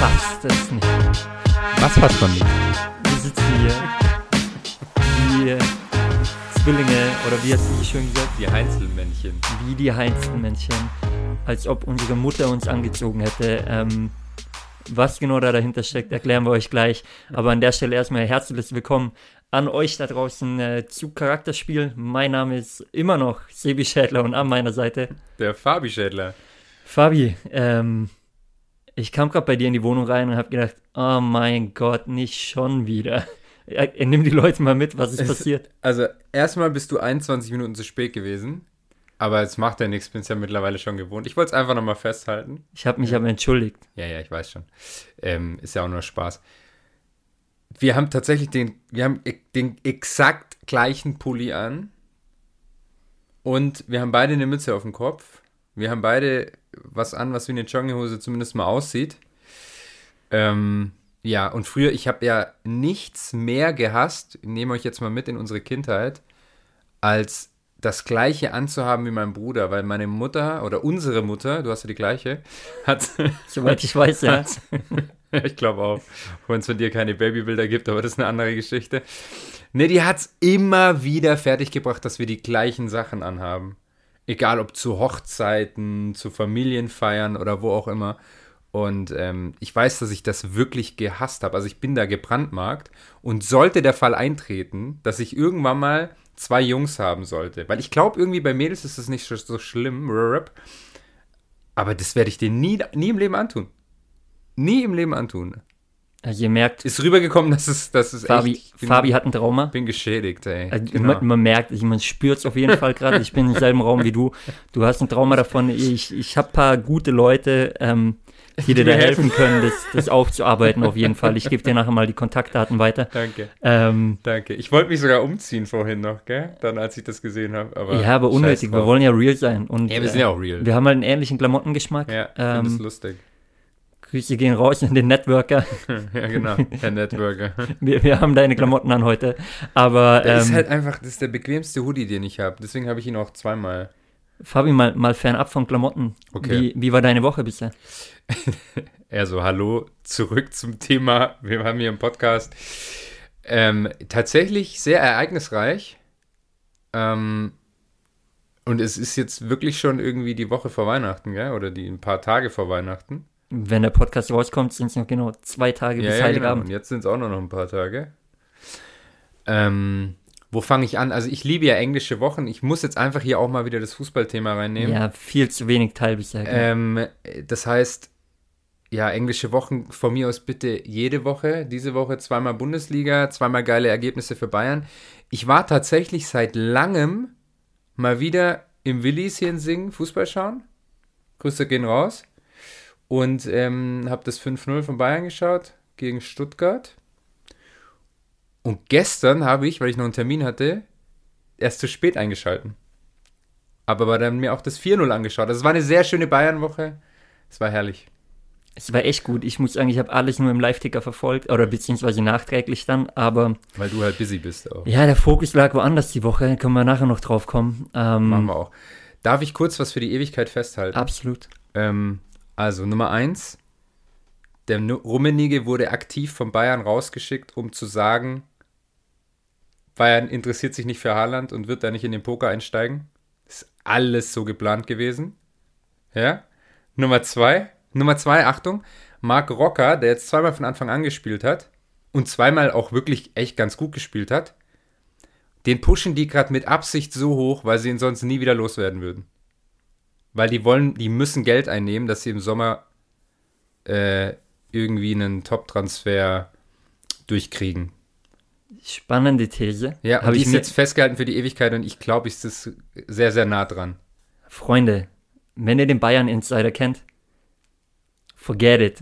passt es nicht. Was passt von nicht? Wir sitzen hier wie Zwillinge oder wie hast du schön gesagt? Die Heinzelmännchen. Wie die Heinzelmännchen. Als ob unsere Mutter uns angezogen hätte. Ähm, was genau da dahinter steckt, erklären wir euch gleich. Aber an der Stelle erstmal herzliches Willkommen an euch da draußen äh, zu Charakterspiel. Mein Name ist immer noch Sebi Schädler und an meiner Seite Der Fabi Schädler. Fabi. Ähm, ich kam gerade bei dir in die Wohnung rein und habe gedacht, oh mein Gott, nicht schon wieder. Ja, nimm die Leute mal mit, was ist Es- passiert? Also, erstmal bist du 21 Minuten zu spät gewesen. Aber es macht ja nichts, bin es ja mittlerweile schon gewohnt. Ich wollte es einfach nochmal festhalten. Ich habe mich aber entschuldigt. Ja, ja, ich weiß schon. Ähm, ist ja auch nur Spaß. Wir haben tatsächlich den, wir haben e- den exakt gleichen Pulli an. Und wir haben beide eine Mütze auf dem Kopf. Wir haben beide was an, was wie eine Jogginghose zumindest mal aussieht. Ähm, ja, und früher, ich habe ja nichts mehr gehasst, nehme euch jetzt mal mit in unsere Kindheit, als das gleiche anzuhaben wie mein Bruder, weil meine Mutter oder unsere Mutter, du hast ja die gleiche, hat, Soweit ich weiß, ja. ja, ich glaube auch. Auch wenn es von dir keine Babybilder gibt, aber das ist eine andere Geschichte. Ne, die hat es immer wieder fertiggebracht, dass wir die gleichen Sachen anhaben. Egal ob zu Hochzeiten, zu Familienfeiern oder wo auch immer. Und ähm, ich weiß, dass ich das wirklich gehasst habe. Also ich bin da gebrandmarkt. Und sollte der Fall eintreten, dass ich irgendwann mal zwei Jungs haben sollte. Weil ich glaube, irgendwie bei Mädels ist das nicht so- so schlimm. Aber das werde ich dir nie, nie im Leben antun. Nie im Leben antun. Also ihr merkt, Ist rübergekommen, dass es, dass es Fabi, echt. Ich bin, Fabi hat ein Trauma. bin geschädigt, ey. Also genau. man, man merkt, also man spürt es auf jeden Fall gerade. Ich bin im selben Raum wie du. Du hast ein Trauma davon. Ich, ich habe ein paar gute Leute, ähm, die dir da helfen können, das, das aufzuarbeiten auf jeden Fall. Ich gebe dir nachher mal die Kontaktdaten weiter. Danke, Ähm, danke. Ich wollte mich sogar umziehen vorhin noch, gell? Dann, als ich das gesehen habe. Aber ja, aber unnötig. Wir wollen ja real sein. Und, Ja, wir sind ja auch real. äh, wir haben halt einen ähnlichen Klamottengeschmack. ja, ich finde ähm, lustig. Grüße gehen raus an den Networker. ja, genau. Herr Networker. Wir, wir haben deine Klamotten an heute. Aber ist ähm, halt einfach, das ist der bequemste Hoodie, den ich habe. Deswegen habe ich ihn auch zweimal. Fabi, mal, mal fernab von Klamotten. Okay. Wie, wie war deine Woche bisher? Er so, hallo, zurück zum Thema. Wir haben hier einen Podcast. Ähm, tatsächlich sehr ereignisreich. Ähm, und es ist jetzt wirklich schon irgendwie die Woche vor Weihnachten, gell? Oder die ein paar Tage vor Weihnachten. Wenn der Podcast rauskommt, sind es noch genau zwei Tage bis Ja, ja, genau. Heiligabend. Und jetzt sind es auch nur noch ein paar Tage. Ähm, wo fange ich an? Also ich liebe ja englische Wochen. Ich muss jetzt einfach hier auch mal wieder das Fußballthema reinnehmen. Ja, viel zu wenig Teil bisher. Ähm, das heißt, ja, englische Wochen von mir aus bitte jede Woche. Diese Woche zweimal Bundesliga, zweimal geile Ergebnisse für Bayern. Ich war tatsächlich seit langem mal wieder im Willis hier in Singen Fußball schauen. Grüße gehen raus. Und ähm, habe das 5-0 von Bayern geschaut gegen Stuttgart. Und gestern habe ich, weil ich noch einen Termin hatte, erst zu spät eingeschalten. Aber war dann mir auch das 4-0 angeschaut. Also es war eine sehr schöne Bayern-Woche. Es war herrlich. Es war echt gut. Ich muss sagen, ich habe alles nur im Live-Ticker verfolgt oder beziehungsweise nachträglich dann. Aber Weil du halt busy bist auch. ja, der Fokus lag woanders die Woche. Können wir nachher noch drauf kommen. Ähm, Machen wir auch. Darf ich kurz was für die Ewigkeit festhalten? Absolut. Ähm, also Nummer eins. Der Rummenigge wurde aktiv von Bayern rausgeschickt, um zu sagen, Bayern interessiert sich nicht für Haaland und wird da nicht in den Poker einsteigen. Ist alles so geplant gewesen. Ja. Nummer zwei. Nummer zwei, Achtung. Marc Rocker, der jetzt zweimal von Anfang an gespielt hat und zweimal auch wirklich echt ganz gut gespielt hat, den pushen die gerade mit Absicht so hoch, weil sie ihn sonst nie wieder loswerden würden. Weil die wollen, die müssen Geld einnehmen, dass sie im Sommer äh, irgendwie einen Top-Transfer durchkriegen. Spannende These. Ja, und Hab die ich ist mir, jetzt festgehalten für die Ewigkeit und ich glaube, ist das sehr, sehr nah dran. Freunde, wenn ihr den Bayern Insider kennt, forget it.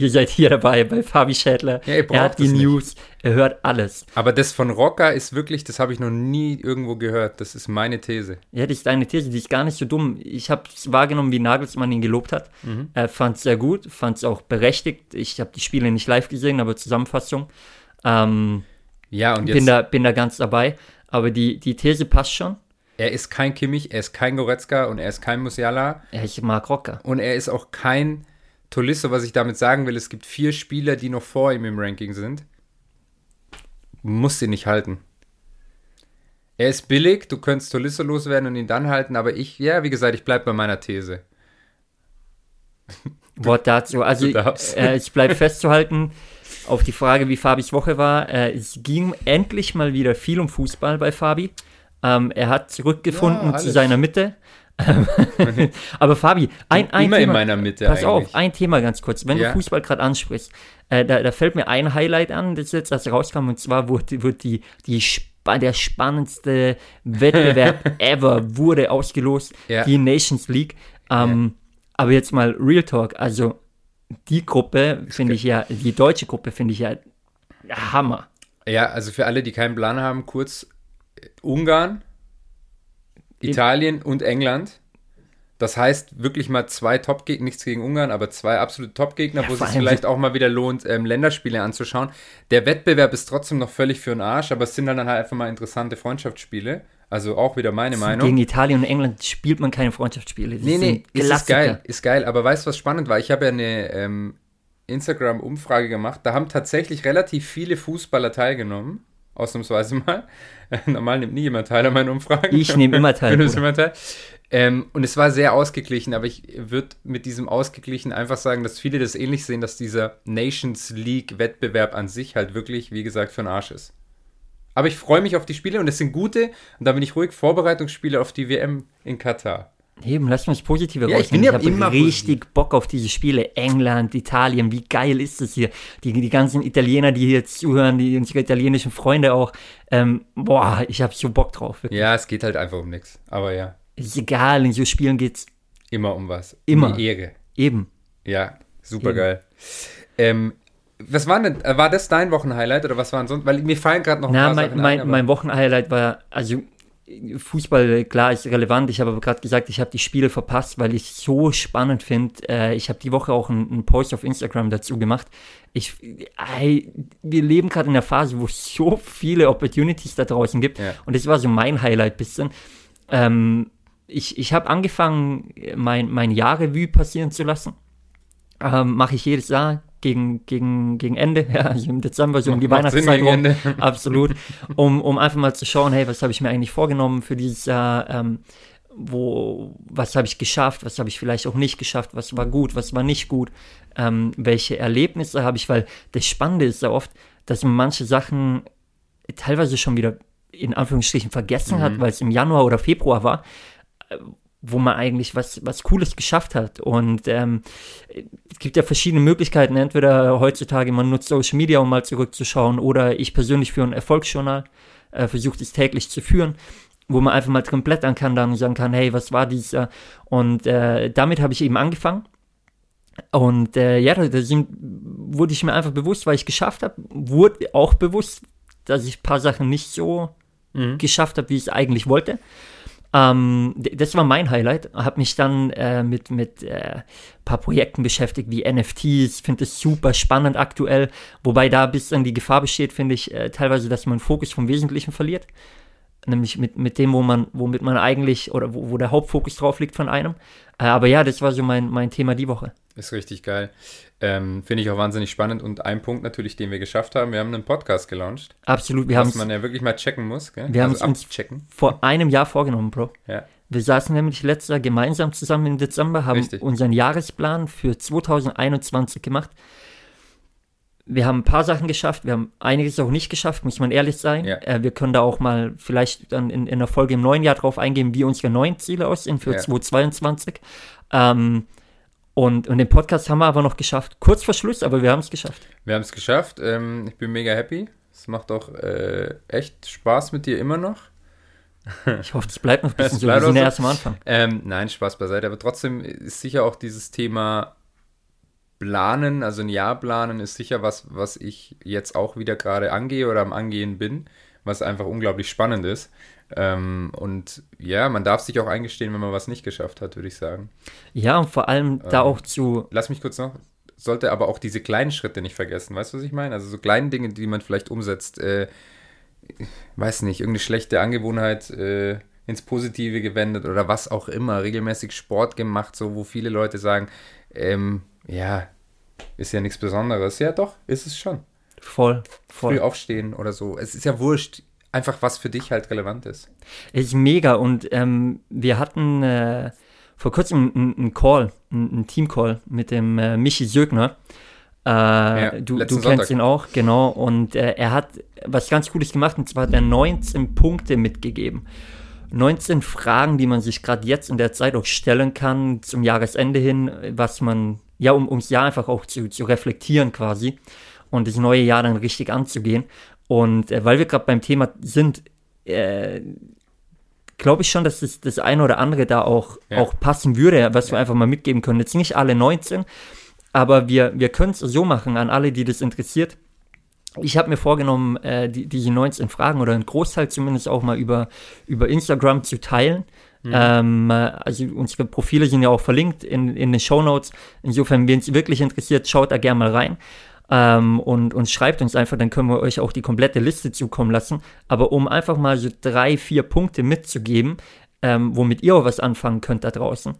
Ihr seid hier dabei bei Fabi Schädler. Ja, ihr braucht er hat die es nicht. News, er hört alles. Aber das von Rocker ist wirklich, das habe ich noch nie irgendwo gehört. Das ist meine These. Ja, das ist eine These, die ist gar nicht so dumm. Ich habe es wahrgenommen, wie Nagelsmann ihn gelobt hat. Er fand es sehr gut, fand es auch berechtigt. Ich habe die Spiele nicht live gesehen, aber Zusammenfassung. Ähm, Ja, und bin, jetzt, da, bin da ganz dabei. Aber die, die These passt schon. er ist kein Kimmich, er ist kein Goretzka und er ist kein Musiala ich mag Rocker. und er ist auch kein Tolisso, was ich damit sagen will, es gibt vier Spieler, die noch vor ihm im Ranking sind. Musst ihn nicht halten. Er ist billig, du könntest Tolisso loswerden und ihn dann halten, aber ich, ja, wie gesagt, ich bleibe bei meiner These. Wort dazu. Also äh, ich bleibe festzuhalten auf die Frage, wie Fabis Woche war. Äh, es ging endlich mal wieder viel um Fußball bei Fabi. Ähm, er hat zurückgefunden ja, zu seiner Mitte. Aber Fabi, ein, ein Immer Thema, in meiner Mitte Pass eigentlich. auf, ein Thema ganz kurz. Wenn ja. du Fußball gerade ansprichst, äh, da, da, fällt mir ein Highlight an, das jetzt das rauskam, und zwar wurde, wurde die, die der spannendste Wettbewerb ever wurde ausgelost, ja. die Nations League. Ähm, ja. Aber jetzt mal Real Talk, also die Gruppe finde ich ja, die deutsche Gruppe finde ich ja Hammer. Ja, also für alle, die keinen Plan haben, kurz Ungarn, Italien und England. Das heißt wirklich mal zwei Top-Gegner, nichts gegen Ungarn, aber zwei absolute Top-Gegner, ja, wo es sich vielleicht auch mal wieder lohnt, ähm, Länderspiele anzuschauen. Der Wettbewerb ist trotzdem noch völlig für den Arsch, aber es sind dann halt einfach mal interessante Freundschaftsspiele. Also auch wieder meine Meinung. Gegen Italien und England spielt man keine Freundschaftsspiele. Das nee, nee, ist, ist geil, ist geil. Aber weißt du, was spannend war? Ich habe ja eine ähm, Instagram-Umfrage gemacht. Da haben tatsächlich relativ viele Fußballer teilgenommen. Ausnahmsweise mal. Normal nimmt nie jemand teil an meinen Umfragen. Ich nehme immer teil. immer teil. Ähm, und es war sehr ausgeglichen, aber ich würde mit diesem ausgeglichen einfach sagen, dass viele das ähnlich sehen, dass dieser Nations League-Wettbewerb an sich halt wirklich, wie gesagt, für den Arsch ist. Aber ich freue mich auf die Spiele und es sind gute, und da bin ich ruhig, Vorbereitungsspiele auf die WM in Katar. Eben, lass uns positive ja, Ich, bin ja ich habe richtig positiv. Bock auf diese Spiele. England, Italien, wie geil ist das hier? Die, die ganzen Italiener, die hier zuhören, die unsere italienischen Freunde auch. Ähm, boah, ich habe so Bock drauf. Wirklich. Ja, es geht halt einfach um nichts. Aber ja. Ist egal, in so Spielen geht's. Immer um was. Immer. Um die Ehre. Eben. Ja, super Eben. geil. Ähm, was war denn, war das dein Wochenhighlight oder was waren sonst? Weil mir fallen gerade noch ein Na, paar mein, Sachen mein, ein, mein Wochenhighlight war, also Fußball, klar, ist relevant. Ich habe aber gerade gesagt, ich habe die Spiele verpasst, weil ich es so spannend finde. Äh, ich habe die Woche auch einen, einen, Post auf Instagram dazu gemacht. Ich, ey, wir leben gerade in einer Phase, wo es so viele Opportunities da draußen gibt. Ja. Und das war so mein Highlight bisschen. Ähm, ich ich habe angefangen, mein, mein Jahrrevue passieren zu lassen. Ähm, Mache ich jedes Jahr gegen, gegen, gegen Ende, ja, im Dezember, so um die Weihnachtszeit rum, absolut, um, um einfach mal zu schauen, hey, was habe ich mir eigentlich vorgenommen für dieses Jahr, ähm, wo, was habe ich geschafft, was habe ich vielleicht auch nicht geschafft, was war gut, was war nicht gut, ähm, welche Erlebnisse habe ich, weil das Spannende ist ja oft, dass man manche Sachen teilweise schon wieder in Anführungsstrichen vergessen mhm. hat, weil es im Januar oder Februar war, wo man eigentlich was, was Cooles geschafft hat. Und ähm, es gibt ja verschiedene Möglichkeiten. Entweder heutzutage man nutzt Social Media, um mal zurückzuschauen, oder ich persönlich für ein Erfolgsjournal äh, versuche es täglich zu führen, wo man einfach mal drin blättern kann dann und sagen kann, hey, was war dieses Jahr? Und äh, damit habe ich eben angefangen. Und äh, ja, da, wurde ich mir einfach bewusst, weil ich geschafft habe, wurde auch bewusst, dass ich ein paar Sachen nicht so mhm. geschafft habe, wie ich es eigentlich wollte. Ähm, das war mein Highlight. Habe mich dann äh, mit mit äh, paar Projekten beschäftigt wie NFTs. Finde es super spannend aktuell. Wobei da bis dann die Gefahr besteht, finde ich äh, teilweise, dass man Fokus vom Wesentlichen verliert. Nämlich mit, mit dem, wo man, womit man eigentlich oder wo, wo der Hauptfokus drauf liegt von einem. Äh, aber ja, das war so mein, mein Thema die Woche. Ist richtig geil. Ähm, Finde ich auch wahnsinnig spannend. Und ein Punkt natürlich, den wir geschafft haben, wir haben einen Podcast gelauncht. Absolut, wir haben Was man ja wirklich mal checken muss. Gell? Wir also haben es uns vor einem Jahr vorgenommen, Bro. Ja. Wir saßen nämlich letztes Jahr gemeinsam zusammen im Dezember, haben Richtig. unseren Jahresplan für 2021 gemacht. Wir haben ein paar Sachen geschafft, wir haben einiges auch nicht geschafft, muss man ehrlich sein. Ja. Äh, wir können da auch mal vielleicht dann in, in einer Folge im neuen Jahr drauf eingehen, wie unsere neuen Ziele aussehen für ja. 2022. Ähm, und, und den Podcast haben wir aber noch geschafft. Kurz vor Schluss, aber wir haben es geschafft. Wir haben es geschafft. Ähm, ich bin mega happy. Es macht auch äh, echt Spaß mit dir immer noch. Ich hoffe, es bleibt noch ein bisschen so. Wir sind ja erst am Anfang. Ähm, nein, Spaß beiseite. Aber trotzdem ist sicher auch dieses Thema Planen, also ein Jahr planen, ist sicher was, was ich jetzt auch wieder gerade angehe oder am Angehen bin, was einfach unglaublich spannend ist. Ähm, und ja, man darf sich auch eingestehen, wenn man was nicht geschafft hat, würde ich sagen. Ja, und vor allem da ähm, auch zu. Lass mich kurz noch. Sollte aber auch diese kleinen Schritte nicht vergessen. Weißt du, was ich meine? Also so kleine Dinge, die man vielleicht umsetzt. Äh, weiß nicht, irgendeine schlechte Angewohnheit äh, ins Positive gewendet oder was auch immer. Regelmäßig Sport gemacht, so wo viele Leute sagen, ähm, ja, ist ja nichts Besonderes. Ja, doch, ist es schon. Voll, voll. Früh aufstehen oder so. Es ist ja wurscht, einfach was für dich halt relevant ist. Ist mega und ähm, wir hatten äh, vor kurzem einen Call, einen Team-Call mit dem äh, Michi Sögner. Äh, ja, du, du kennst ihn auch, genau. Und äh, er hat was ganz Cooles gemacht und zwar hat er 19 Punkte mitgegeben. 19 Fragen, die man sich gerade jetzt in der Zeit auch stellen kann, zum Jahresende hin, was man, ja, um ums Jahr einfach auch zu, zu reflektieren quasi und das neue Jahr dann richtig anzugehen. Und äh, weil wir gerade beim Thema sind, äh, glaube ich schon, dass das, das eine oder andere da auch, ja. auch passen würde, was ja. wir einfach mal mitgeben können. Jetzt nicht alle 19, aber wir, wir können es so machen an alle, die das interessiert. Ich habe mir vorgenommen, äh, die, diese 19 Fragen oder einen Großteil zumindest auch mal über, über Instagram zu teilen. Mhm. Ähm, also unsere Profile sind ja auch verlinkt in, in den Show Notes. Insofern, wenn es wirklich interessiert, schaut da gerne mal rein ähm, und, und schreibt uns einfach, dann können wir euch auch die komplette Liste zukommen lassen. Aber um einfach mal so drei, vier Punkte mitzugeben, ähm, womit ihr auch was anfangen könnt da draußen.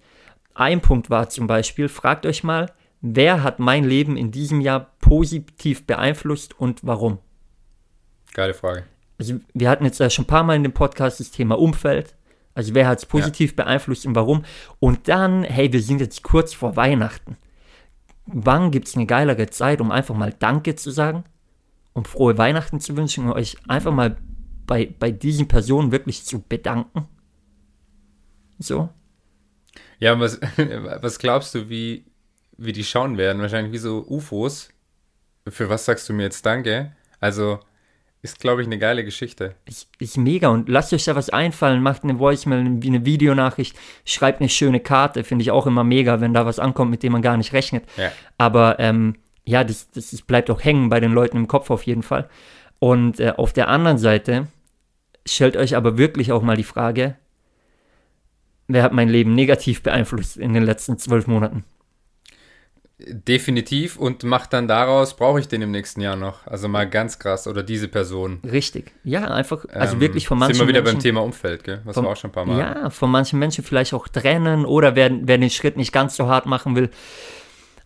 Ein Punkt war zum Beispiel, fragt euch mal, wer hat mein Leben in diesem Jahr positiv beeinflusst und warum? Geile Frage. Also wir hatten jetzt ja schon ein paar Mal in dem Podcast das Thema Umfeld. Also wer hat es positiv ja. beeinflusst und warum? Und dann, hey, wir sind jetzt kurz vor Weihnachten wann gibt es eine geilere Zeit, um einfach mal Danke zu sagen, um frohe Weihnachten zu wünschen und euch einfach mal bei, bei diesen Personen wirklich zu bedanken? So. Ja, was, was glaubst du, wie, wie die schauen werden? Wahrscheinlich wie so UFOs. Für was sagst du mir jetzt Danke? Also, ist, glaube ich, eine geile Geschichte. Ist, ist mega und lasst euch da was einfallen, macht eine Voicemail, wie eine Videonachricht, schreibt eine schöne Karte, finde ich auch immer mega, wenn da was ankommt, mit dem man gar nicht rechnet. Ja. Aber ähm, ja, das, das, das, bleibt auch hängen bei den Leuten im Kopf auf jeden Fall. Und äh, auf der anderen Seite stellt euch aber wirklich auch mal die Frage, wer hat mein Leben negativ beeinflusst in den letzten zwölf Monaten? Definitiv und macht dann daraus, brauche ich den im nächsten Jahr noch. Also mal ganz krass oder diese Person. Richtig. Ja, einfach, also ähm, wirklich von manchen Sind wir wieder Menschen, beim Thema Umfeld, gell? Was von, wir auch schon ein paar Mal. Ja, von manchen Menschen vielleicht auch trennen oder wer, wer den Schritt nicht ganz so hart machen will,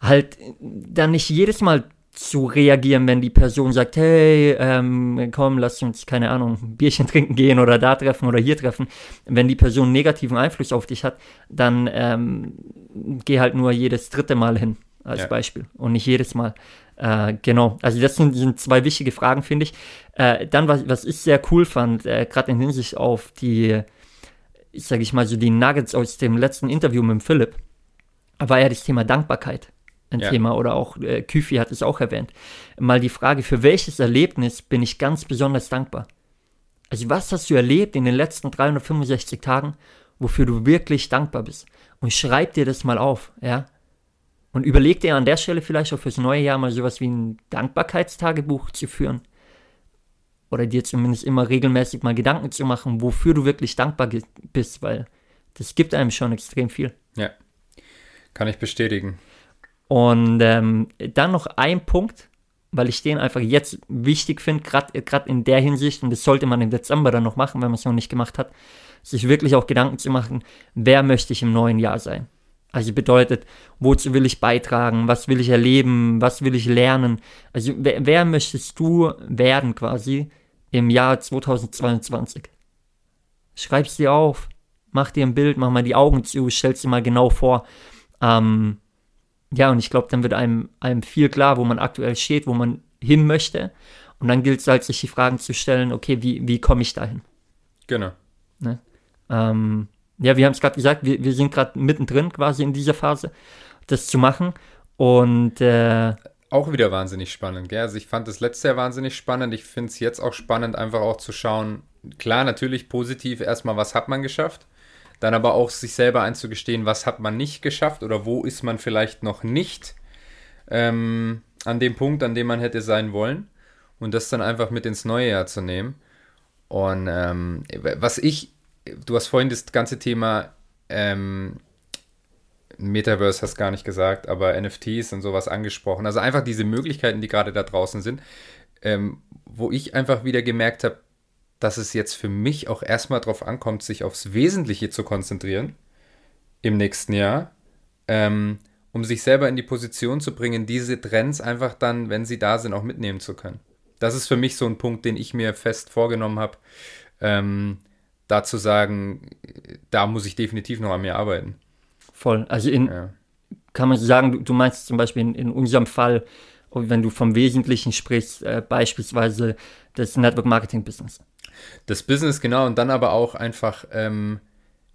halt dann nicht jedes Mal zu reagieren, wenn die Person sagt, hey, ähm, komm, lass uns, keine Ahnung, ein Bierchen trinken gehen oder da treffen oder hier treffen. Wenn die Person einen negativen Einfluss auf dich hat, dann ähm, geh halt nur jedes dritte Mal hin als ja. Beispiel und nicht jedes Mal. Äh, genau, also das sind, sind, zwei wichtige Fragen, finde ich. Äh, dann, was, was ich sehr cool fand, äh, gerade in Hinsicht auf die, sage ich mal, so die Nuggets aus dem letzten Interview mit Philipp, war ja das Thema Dankbarkeit ein ja. Thema oder auch äh, Küfi hat es auch erwähnt. Mal die Frage, für welches Erlebnis bin ich ganz besonders dankbar? Also was hast du erlebt in den letzten 365 Tagen, wofür du wirklich dankbar bist? Und schreib dir das mal auf, ja? Und überleg dir an der Stelle vielleicht auch fürs neue Jahr mal sowas wie ein Dankbarkeitstagebuch zu führen. Oder dir zumindest immer regelmäßig mal Gedanken zu machen, wofür du wirklich dankbar bist, weil das gibt einem schon extrem viel. Ja, kann ich bestätigen. Und ähm, dann noch ein Punkt, weil ich den einfach jetzt wichtig finde, gerade in der Hinsicht, und das sollte man im Dezember dann noch machen, wenn man es noch nicht gemacht hat, sich wirklich auch Gedanken zu machen, wer möchte ich im neuen Jahr sein? Also bedeutet, wozu will ich beitragen, was will ich erleben, was will ich lernen. Also wer, wer möchtest du werden quasi im Jahr 2022? Schreib's dir auf, mach dir ein Bild, mach mal die Augen zu, stell's dir mal genau vor. Ähm, ja, und ich glaube, dann wird einem, einem viel klar, wo man aktuell steht, wo man hin möchte. Und dann gilt es halt, sich die Fragen zu stellen, okay, wie, wie komme ich dahin? Genau. Ne? Ähm, ja, wir haben es gerade gesagt, wir, wir sind gerade mittendrin quasi in dieser Phase, das zu machen. Und äh, auch wieder wahnsinnig spannend, gell? Also ich fand das letzte Jahr wahnsinnig spannend. Ich finde es jetzt auch spannend, einfach auch zu schauen, klar, natürlich positiv erstmal, was hat man geschafft? Dann aber auch sich selber einzugestehen, was hat man nicht geschafft oder wo ist man vielleicht noch nicht ähm, an dem Punkt, an dem man hätte sein wollen. Und das dann einfach mit ins neue Jahr zu nehmen. Und ähm, was ich du hast vorhin das ganze Thema ähm, Metaverse hast gar nicht gesagt, aber NFTs und sowas angesprochen. Also einfach diese Möglichkeiten, die gerade da draußen sind, ähm, wo ich einfach wieder gemerkt habe, dass es jetzt für mich auch erstmal darauf ankommt, sich aufs Wesentliche zu konzentrieren im nächsten Jahr ähm, um sich selber in die Position zu bringen, diese Trends einfach dann, wenn sie da sind, auch mitnehmen zu können. Das ist für mich so ein Punkt, den ich mir fest vorgenommen habe, ähm, da zu sagen, da muss ich definitiv noch an mir arbeiten. Voll. Also in, ja. kann man sagen, du, du meinst zum Beispiel in, in, unserem Fall, wenn du vom Wesentlichen sprichst, äh, beispielsweise das Network Marketing Business. Das Business, genau, und dann aber auch einfach ähm,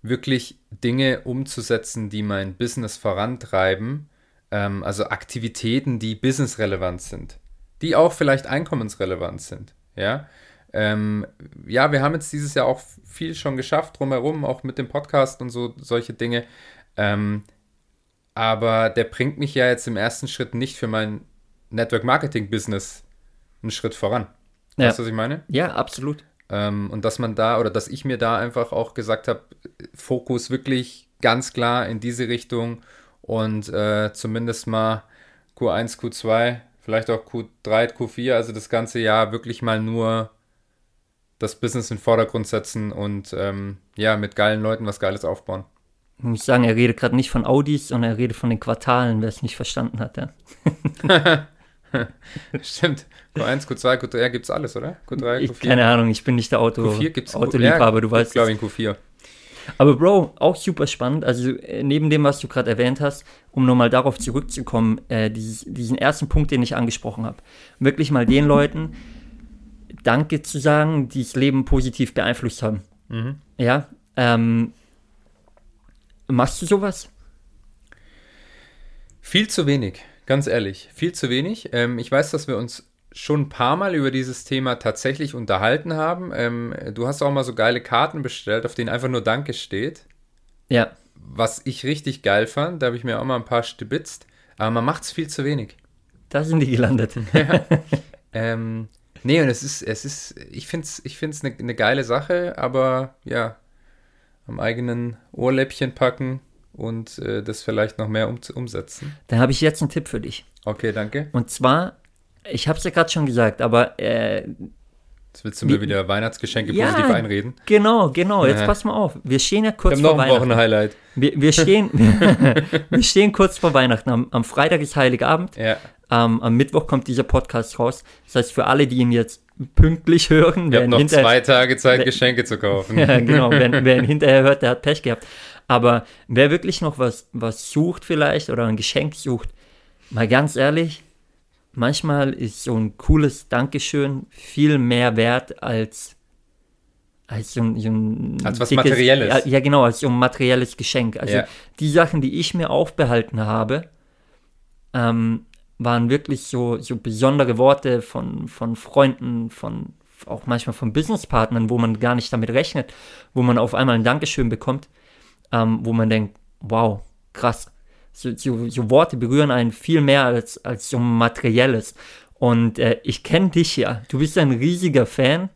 wirklich Dinge umzusetzen, die mein Business vorantreiben, ähm, also Aktivitäten, die businessrelevant sind, die auch vielleicht einkommensrelevant sind, ja. Ähm, ja, wir haben jetzt dieses Jahr auch viel schon geschafft drumherum, auch mit dem Podcast und so solche Dinge. Ähm, aber der bringt mich ja jetzt im ersten Schritt nicht für mein Network Marketing Business einen Schritt voran. Ja. Weißt du, was ich meine? Ja, absolut. Ähm, und dass man da oder dass ich mir da einfach auch gesagt habe, Fokus wirklich ganz klar in diese Richtung und äh, zumindest mal Q1, Q2, vielleicht auch Q3, Q4, also das ganze Jahr wirklich mal nur das Business in den Vordergrund setzen und ähm, ja, mit geilen Leuten was Geiles aufbauen. Ich muss sagen, er redet gerade nicht von Audis, sondern er redet von den Quartalen, wer es nicht verstanden hat, ja. Stimmt. Q1, Q2, Q3 gibt es alles, oder? Q3, Q4. Ich, keine Ahnung, ich bin nicht der Auto, Q4 gibt's Autoliebhaber, du weißt. Ich glaube in Q4. Aber Bro, auch super spannend. Also äh, neben dem, was du gerade erwähnt hast, um nochmal darauf zurückzukommen, äh, dieses, diesen ersten Punkt, den ich angesprochen habe, wirklich mal den Leuten Danke zu sagen, die das Leben positiv beeinflusst haben. Mhm. Ja. Ähm, machst du sowas? Viel zu wenig. Ganz ehrlich, viel zu wenig. Ähm, ich weiß, dass wir uns schon ein paar Mal über dieses Thema tatsächlich unterhalten haben. Ähm, du hast auch mal so geile Karten bestellt, auf denen einfach nur Danke steht. Ja. Was ich richtig geil fand, da habe ich mir auch mal ein paar stibitzt. Aber man macht es viel zu wenig. Da sind die gelandet. ja. ähm, nee, und es ist, es ist, ich finde es ich find's eine ne geile Sache, aber ja, am eigenen Ohrläppchen packen und äh, das vielleicht noch mehr um, umsetzen. Dann habe ich jetzt einen Tipp für dich. Okay, danke. Und zwar, ich habe es ja gerade schon gesagt, aber äh, Jetzt willst du mir wieder Weihnachtsgeschenke ja, positiv einreden. Genau, genau. Jetzt ja. pass mal auf. Wir stehen ja kurz vor Weihnachten. noch ein Wochenhighlight. Wir, wir, stehen, wir stehen kurz vor Weihnachten. Am, am Freitag ist Heiligabend. Ja. Ähm, am Mittwoch kommt dieser Podcast raus. Das heißt, für alle, die ihn jetzt pünktlich hören, wir haben noch zwei Tage Zeit, wer, Geschenke zu kaufen. ja, genau. Wer, wer ihn hinterher hört, der hat Pech gehabt. Aber wer wirklich noch was, was sucht vielleicht oder ein Geschenk sucht, mal ganz ehrlich, manchmal ist so ein cooles Dankeschön viel mehr wert als, als so ein, so ein als was dickes, Materielles. Ja, genau, als so ein materielles Geschenk. Also ja. die Sachen, die ich mir aufbehalten habe, ähm, waren wirklich so, so besondere Worte von, von Freunden, von auch manchmal von Businesspartnern, wo man gar nicht damit rechnet, wo man auf einmal ein Dankeschön bekommt ähm, wo man denkt, wow, krass. So, so, so, Worte berühren einen viel mehr als, als so materielles. Und äh, ich kenne dich ja. Du bist ein riesiger Fan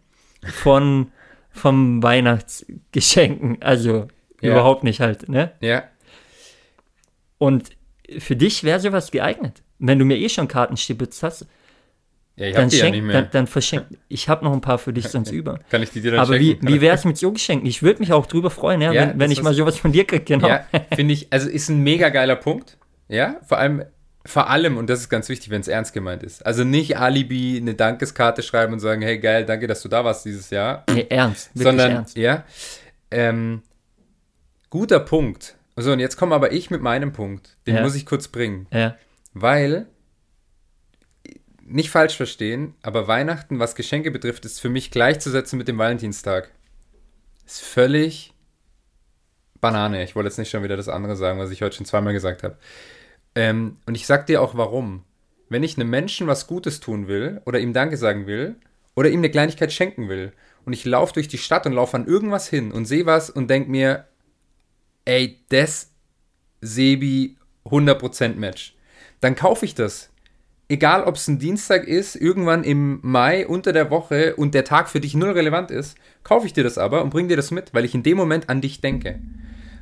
von, von Weihnachtsgeschenken. Also ja. überhaupt nicht halt, ne? Ja. Und für dich wäre sowas geeignet. Wenn du mir eh schon Karten stibitzt hast, ja, die schenk, ja. Dann, dann verschenk, ich habe noch ein paar für dich sonst über. Kann ich die dir dann Aber schenken? wie, wie wäre es mit so Geschenken? Ich würde mich auch drüber freuen, ja, ja wenn, wenn ich mal sowas von dir kriege, genau. Ja, finde ich, also ist ein mega geiler Punkt. Ja, vor allem, vor allem, und das ist ganz wichtig, wenn es ernst gemeint ist. Also nicht Alibi eine Dankeskarte schreiben und sagen, hey geil, danke, dass du da warst dieses Jahr. Nee, ernst, wirklich sondern, ernst. Ja, ähm, guter Punkt. So, und jetzt komme aber ich mit meinem Punkt. Den muss ich kurz bringen. Ja. Weil nicht falsch verstehen, aber Weihnachten, was Geschenke betrifft, ist für mich gleichzusetzen mit dem Valentinstag. Ist völlig Banane. Ich wollte jetzt nicht schon wieder das andere sagen, was ich heute schon zweimal gesagt habe. Ähm, und ich sag dir auch warum. Wenn ich einem Menschen was Gutes tun will oder ihm Danke sagen will oder ihm eine Kleinigkeit schenken will und ich laufe durch die Stadt und laufe an irgendwas hin und sehe was und denke mir, ey, das Sebi 100% Match, dann kaufe ich das egal ob es ein Dienstag ist, irgendwann im Mai unter der Woche und der Tag für dich null relevant ist, kaufe ich dir das aber und bring dir das mit, weil ich in dem Moment an dich denke.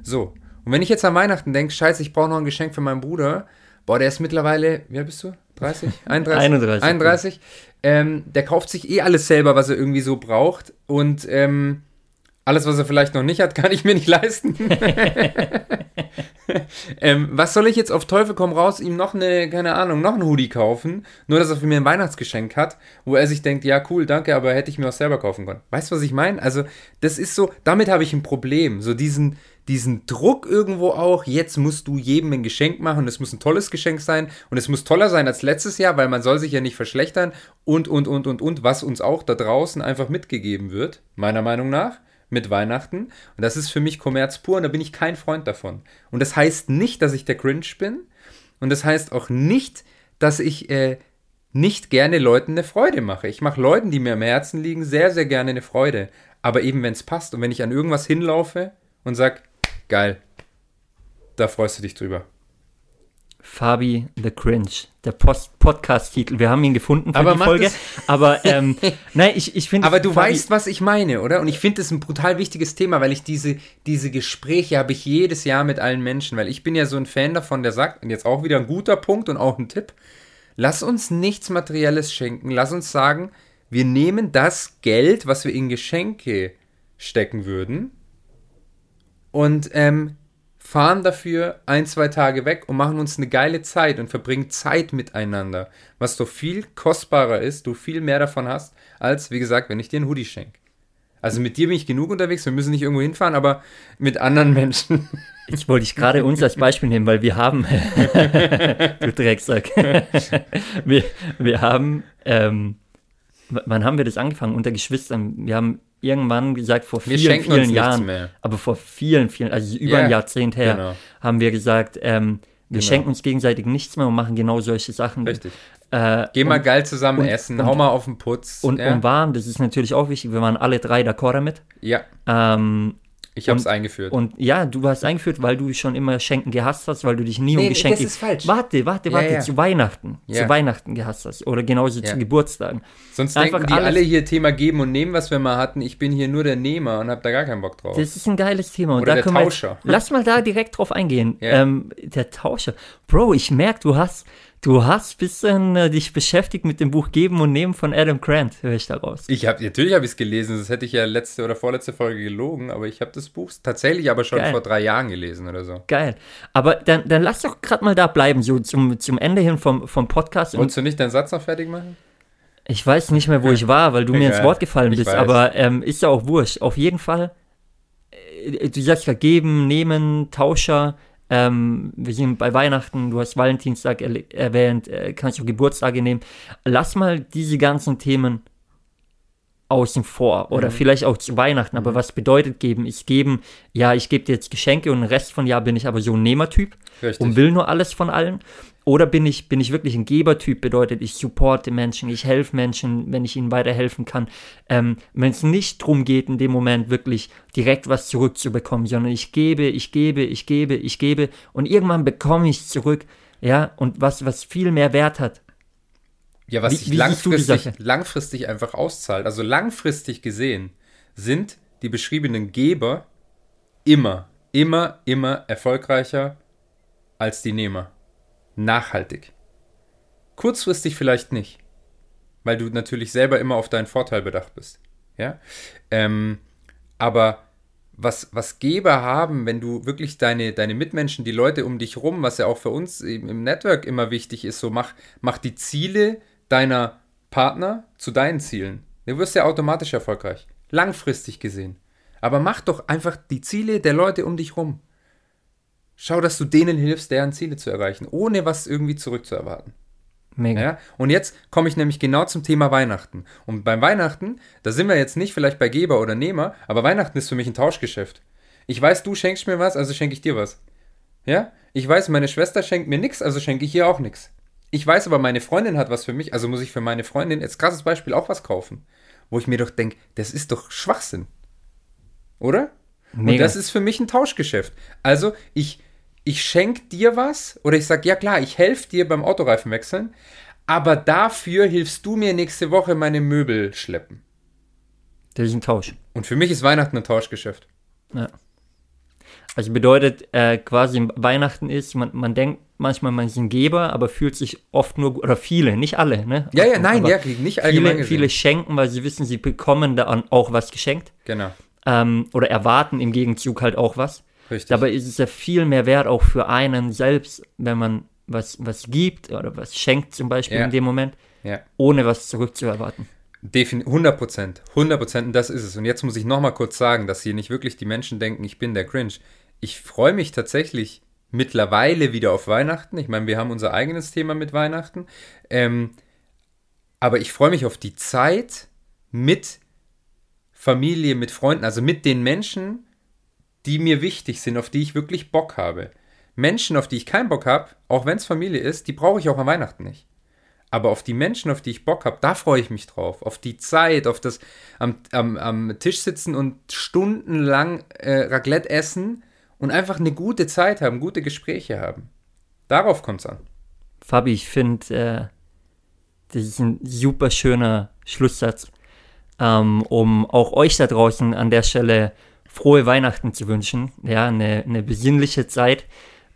So. Und wenn ich jetzt an Weihnachten denke, scheiße, ich brauche noch ein Geschenk für meinen Bruder, boah, der ist mittlerweile, wie alt bist du? 30? 31? 31. 31. Ähm, der kauft sich eh alles selber, was er irgendwie so braucht und ähm, alles, was er vielleicht noch nicht hat, kann ich mir nicht leisten. ähm, was soll ich jetzt auf Teufel komm raus, ihm noch eine, keine Ahnung, noch ein Hoodie kaufen, nur dass er für mir ein Weihnachtsgeschenk hat, wo er sich denkt, ja cool, danke, aber hätte ich mir auch selber kaufen können. Weißt du, was ich meine? Also, das ist so, damit habe ich ein Problem. So diesen, diesen Druck irgendwo auch, jetzt musst du jedem ein Geschenk machen, es muss ein tolles Geschenk sein und es muss toller sein als letztes Jahr, weil man soll sich ja nicht verschlechtern und, und, und, und, und, was uns auch da draußen einfach mitgegeben wird, meiner Meinung nach mit Weihnachten. Und das ist für mich Kommerz pur und da bin ich kein Freund davon. Und das heißt nicht, dass ich der Cringe bin. Und das heißt auch nicht, dass ich äh, nicht gerne Leuten eine Freude mache. Ich mache Leuten, die mir am Herzen liegen, sehr, sehr gerne eine Freude. Aber eben, wenn es passt und wenn ich an irgendwas hinlaufe und sage, geil, da freust du dich drüber. Fabi the Cringe, der Podcast-Titel. Wir haben ihn gefunden für aber die Folge. Aber ähm, nein, ich, ich finde. Aber du Fabi weißt, was ich meine, oder? Und ich finde das ein brutal wichtiges Thema, weil ich diese, diese Gespräche habe ich jedes Jahr mit allen Menschen, weil ich bin ja so ein Fan davon, der sagt, und jetzt auch wieder ein guter Punkt und auch ein Tipp, lass uns nichts Materielles schenken, lass uns sagen, wir nehmen das Geld, was wir in Geschenke stecken würden, und ähm, fahren dafür ein, zwei Tage weg und machen uns eine geile Zeit und verbringen Zeit miteinander, was doch viel kostbarer ist, du viel mehr davon hast, als, wie gesagt, wenn ich dir einen Hoodie schenke. Also mit dir bin ich genug unterwegs, wir müssen nicht irgendwo hinfahren, aber mit anderen Menschen. Ich wollte dich gerade uns als Beispiel nehmen, weil wir haben, du Drecksack, wir, wir haben, ähm, wann haben wir das angefangen? Unter Geschwistern. Wir haben irgendwann gesagt, vor vielen, vielen Jahren, aber vor vielen, vielen, also über yeah, ein Jahrzehnt her, genau. haben wir gesagt, ähm, wir genau. schenken uns gegenseitig nichts mehr und machen genau solche Sachen. Richtig. Äh, Geh mal und, geil zusammen und, essen, und, hau mal auf den Putz. Und, ja. und waren, das ist natürlich auch wichtig, wir waren alle drei d'accord damit. Ja. Ähm, ich habe es eingeführt. Und ja, du hast eingeführt, weil du schon immer Schenken gehasst hast, weil du dich nie nee, um Geschenke. Das ist falsch. Warte, warte, warte, ja, ja. zu Weihnachten. Ja. Zu Weihnachten gehasst hast. Oder genauso zu Geburtstagen. Sonst Einfach denken die alle hier Thema geben und nehmen, was wir mal hatten. Ich bin hier nur der Nehmer und habe da gar keinen Bock drauf. Das ist ein geiles Thema. Und Oder da der Tauscher. Jetzt, lass mal da direkt drauf eingehen. Ähm, der Tauscher. Bro, ich merke, du hast Du hast ein bisschen äh, dich beschäftigt mit dem Buch Geben und Nehmen von Adam Grant, höre ich daraus. Ich habe natürlich habe ich es gelesen, das hätte ich ja letzte oder vorletzte Folge gelogen, aber ich habe das Buch tatsächlich aber schon Geil. vor drei Jahren gelesen oder so. Geil. Aber dann, dann lass doch gerade mal da bleiben, so zum, zum Ende hin vom, vom Podcast. Wolltest du nicht deinen Satz noch fertig machen? Ich weiß nicht mehr, wo ich war, weil du mir ins Wort gefallen bist, aber ähm, ist ja auch wurscht. Auf jeden Fall, äh, du sagst ja geben, nehmen, Tauscher ähm, wir sind bei Weihnachten, du hast Valentinstag er erwähnt, äh, kannst du Geburtstage nehmen. Lass mal diese ganzen Themen außen vor oder mhm. vielleicht auch zu Weihnachten. Aber mhm. was bedeutet geben? Ich geben, ja, ich gebe dir jetzt Geschenke und den Rest von Jahr bin ich aber so ein Nehmertyp und will nur alles von allen. Oder bin ich, bin ich wirklich ein Gebertyp, bedeutet, ich supporte Menschen, ich helfe Menschen, wenn ich ihnen weiterhelfen kann. Ähm, wenn es nicht darum geht, in dem Moment wirklich direkt was zurückzubekommen, sondern ich gebe, ich gebe, ich gebe, ich gebe und irgendwann bekomme ich es zurück, ja, und was, was viel mehr Wert hat. Ja, was wie, sich wie langfristig, langfristig einfach auszahlt, also langfristig gesehen, sind die beschriebenen Geber immer, immer, immer erfolgreicher als die Nehmer nachhaltig. Kurzfristig vielleicht nicht, weil du natürlich selber immer auf deinen Vorteil bedacht bist. Ja? Ähm, aber was, was Geber haben, wenn du wirklich deine, deine Mitmenschen, die Leute um dich rum, was ja auch für uns im Network immer wichtig ist, so mach, mach die Ziele deiner Partner zu deinen Zielen. Du wirst ja automatisch erfolgreich. Langfristig gesehen. Aber mach doch einfach die Ziele der Leute um dich rum. Schau, dass du denen hilfst, deren Ziele zu erreichen, ohne was irgendwie zurückzuerwarten. Mega. Ja? Und jetzt komme ich nämlich genau zum Thema Weihnachten. Und beim Weihnachten, da sind wir jetzt nicht vielleicht bei Geber oder Nehmer, aber Weihnachten ist für mich ein Tauschgeschäft. Ich weiß, du schenkst mir was, also schenke ich dir was. Ja? Ich weiß, meine Schwester schenkt mir nichts, also schenke ich ihr auch nichts. Ich weiß aber, meine Freundin hat was für mich, also muss ich für meine Freundin, jetzt krasses Beispiel, auch was kaufen. Wo ich mir doch denke, das ist doch Schwachsinn. Oder? Mega. Und das ist für mich ein Tauschgeschäft. Also ich ich schenke dir was oder ich sage, ja klar, ich helfe dir beim Autoreifen wechseln, aber dafür hilfst du mir nächste Woche meine Möbel schleppen. Das ist ein Tausch. Und für mich ist Weihnachten ein Tauschgeschäft. Ja. Also bedeutet äh, quasi Weihnachten ist, man, man denkt manchmal, man ist ein Geber, aber fühlt sich oft nur, oder viele, nicht alle, ne? Ja, ja, nein, ja, nicht allgemein viele, viele schenken, weil sie wissen, sie bekommen da auch was geschenkt. Genau. Ähm, oder erwarten im Gegenzug halt auch was. Richtig. Dabei ist es ja viel mehr wert auch für einen selbst, wenn man was, was gibt oder was schenkt zum Beispiel Ja. in dem Moment, Ja. ohne was zurückzuerwarten. Defin 100 Prozent. 100 Prozent, und das ist es. Und jetzt muss ich nochmal kurz sagen, dass hier nicht wirklich die Menschen denken, ich bin der Cringe. Ich freue mich tatsächlich mittlerweile wieder auf Weihnachten. Ich meine, wir haben unser eigenes Thema mit Weihnachten. Ähm, aber ich freue mich auf die Zeit mit Familie, mit Freunden, also mit den Menschen, die mir wichtig sind, auf die ich wirklich Bock habe. Menschen, auf die ich keinen Bock habe, auch wenn es Familie ist, die brauche ich auch an Weihnachten nicht. Aber auf die Menschen, auf die ich Bock habe, da freue ich mich drauf. Auf die Zeit, auf das am, am, am Tisch sitzen und stundenlang äh, Raclette essen und einfach eine gute Zeit haben, gute Gespräche haben. Darauf kommt es an. Fabi, ich finde, äh, das ist ein super schöner Schlusssatz, ähm, um auch euch da draußen an der Stelle frohe Weihnachten zu wünschen. Ja, eine, eine besinnliche Zeit,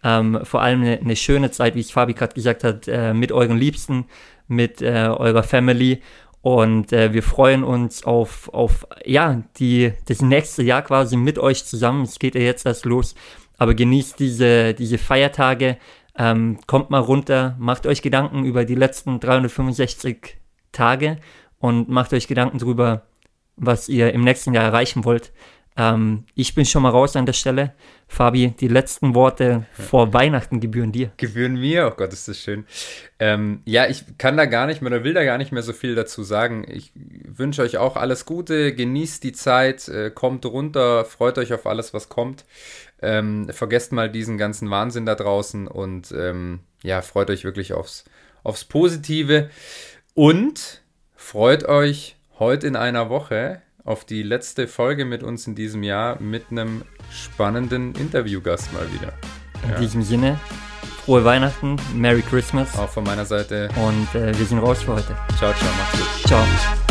ähm, vor allem eine, eine schöne Zeit, wie es Fabi gerade gesagt hat, äh, mit euren Liebsten, mit äh, eurer Family. Und äh, wir freuen uns auf, auf ja, die, das nächste Jahr quasi mit euch zusammen. Es geht ja jetzt erst los. Aber genießt diese, diese Feiertage. Ähm, kommt mal runter, macht euch Gedanken über die letzten 365 Tage und macht euch Gedanken darüber, was ihr im nächsten Jahr erreichen wollt. Ähm, ich bin schon mal raus an der Stelle. Fabi, die letzten Worte vor Weihnachten gebühren dir. Gebühren mir, oh Gott, ist das schön. Ähm, ja, ich kann da gar nicht mehr oder will da gar nicht mehr so viel dazu sagen. Ich wünsche euch auch alles Gute, genießt die Zeit, äh, kommt runter, freut euch auf alles, was kommt. Ähm, vergesst mal diesen ganzen Wahnsinn da draußen und ähm, ja, freut euch wirklich aufs, aufs Positive und freut euch heute in einer Woche auf die letzte Folge mit uns in diesem Jahr mit einem spannenden Interviewgast mal wieder. In Ja. diesem Sinne, frohe Weihnachten, Merry Christmas Auch von meiner Seite. und äh, wir sind raus für heute. Ciao, ciao, macht's gut. Ciao.